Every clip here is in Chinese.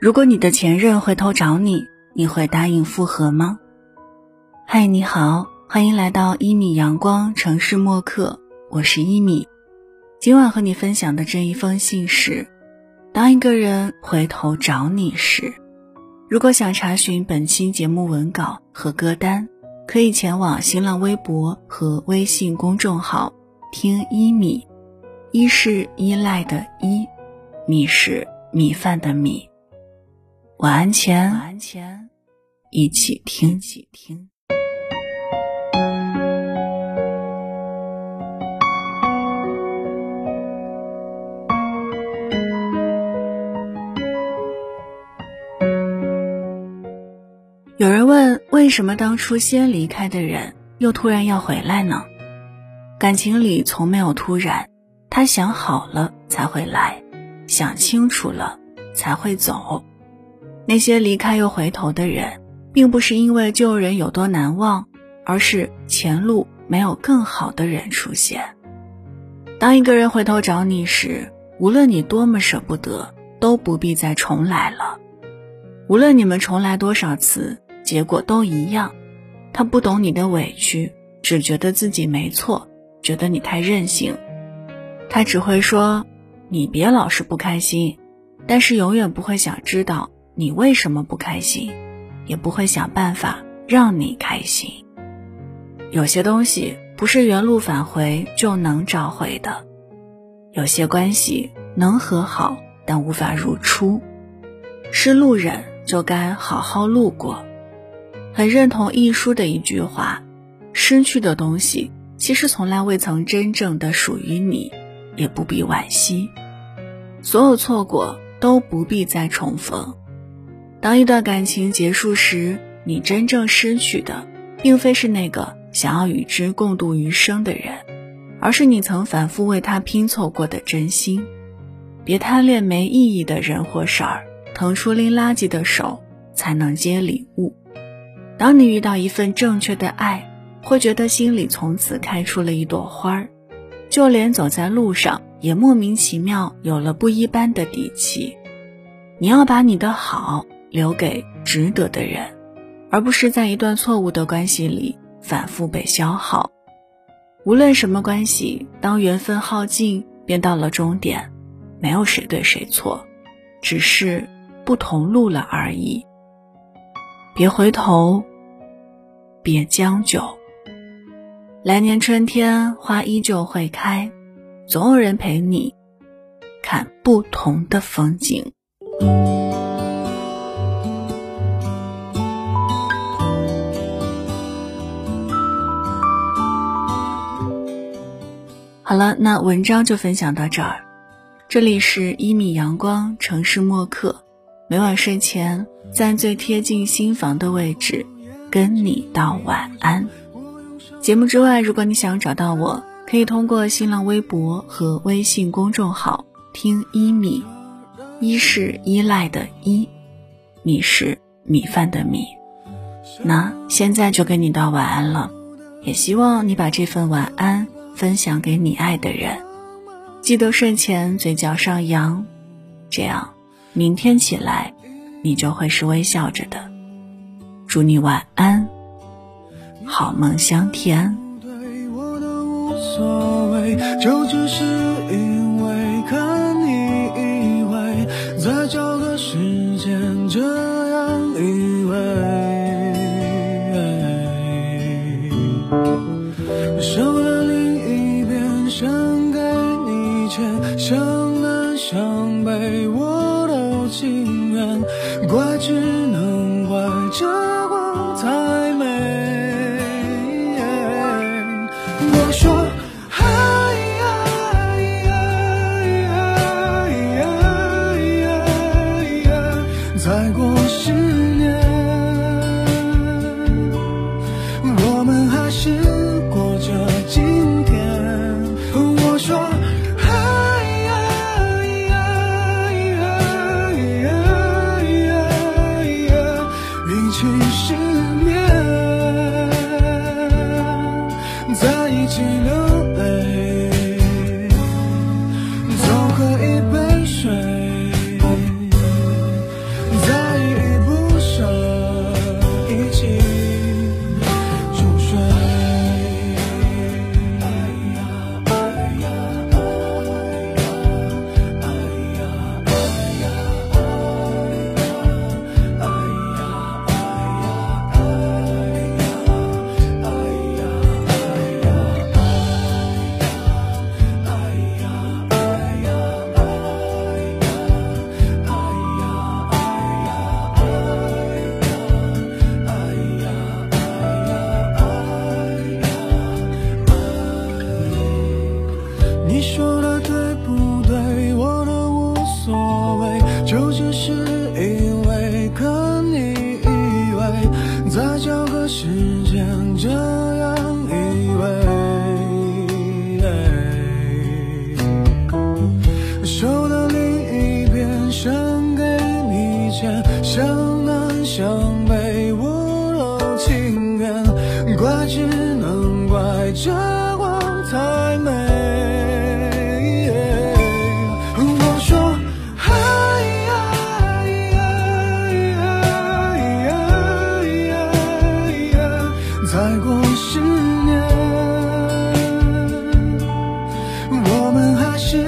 如果你的前任回头找你，你会答应复合吗？嗨，你好，欢迎来到一米阳光城市默客，我是一米。今晚和你分享的这一封信是：当一个人回头找你时。如果想查询本期节目文稿和歌单，可以前往新浪微博和微信公众号听一米。一是依赖的依，米是米饭的米。晚安前，晚安前，一起听，一起听。有人问：为什么当初先离开的人，又突然要回来呢？感情里从没有突然，他想好了才会来，想清楚了才会走。那些离开又回头的人，并不是因为旧人有多难忘，而是前路没有更好的人出现。当一个人回头找你时，无论你多么舍不得，都不必再重来了。无论你们重来多少次。结果都一样，他不懂你的委屈，只觉得自己没错，觉得你太任性。他只会说：“你别老是不开心。”但是永远不会想知道你为什么不开心，也不会想办法让你开心。有些东西不是原路返回就能找回的，有些关系能和好，但无法如初。是路人就该好好路过。很认同一书的一句话：“失去的东西其实从来未曾真正的属于你，也不必惋惜。所有错过都不必再重逢。当一段感情结束时，你真正失去的，并非是那个想要与之共度余生的人，而是你曾反复为他拼凑过的真心。别贪恋没意义的人或事儿，腾出拎垃圾的手，才能接礼物。”当你遇到一份正确的爱，会觉得心里从此开出了一朵花儿，就连走在路上也莫名其妙有了不一般的底气。你要把你的好留给值得的人，而不是在一段错误的关系里反复被消耗。无论什么关系，当缘分耗尽，便到了终点，没有谁对谁错，只是不同路了而已。别回头。别将就，来年春天花依旧会开，总有人陪你看不同的风景。好了，那文章就分享到这儿。这里是一米阳光城市默客，每晚睡前在最贴近心房的位置。跟你道晚安。节目之外，如果你想找到我，可以通过新浪微博和微信公众号听一米。一是依赖的依，米是米饭的米。那现在就跟你道晚安了，也希望你把这份晚安分享给你爱的人。记得睡前嘴角上扬，这样明天起来，你就会是微笑着的。祝你晚安，好梦香甜。就只是一伤悲，我都情愿，怪只能再找个时间这样以为。手的另一边伸给你牵，向南向北屋漏情缘，怪只能怪这光太再过十年。我们还是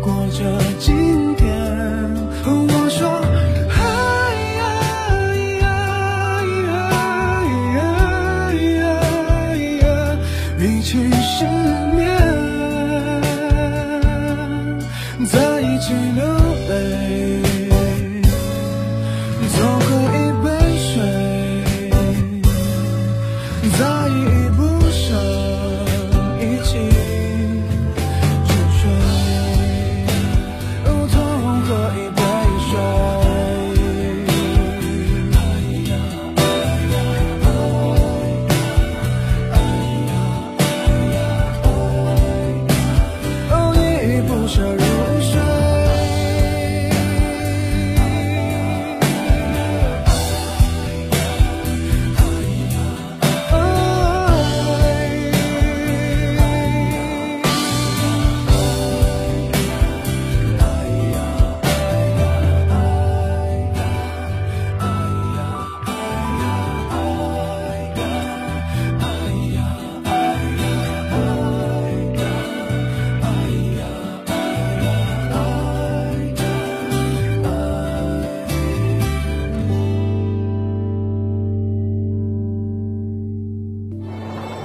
过着今天。我说，哎呀，一起失眠，在一起流一起。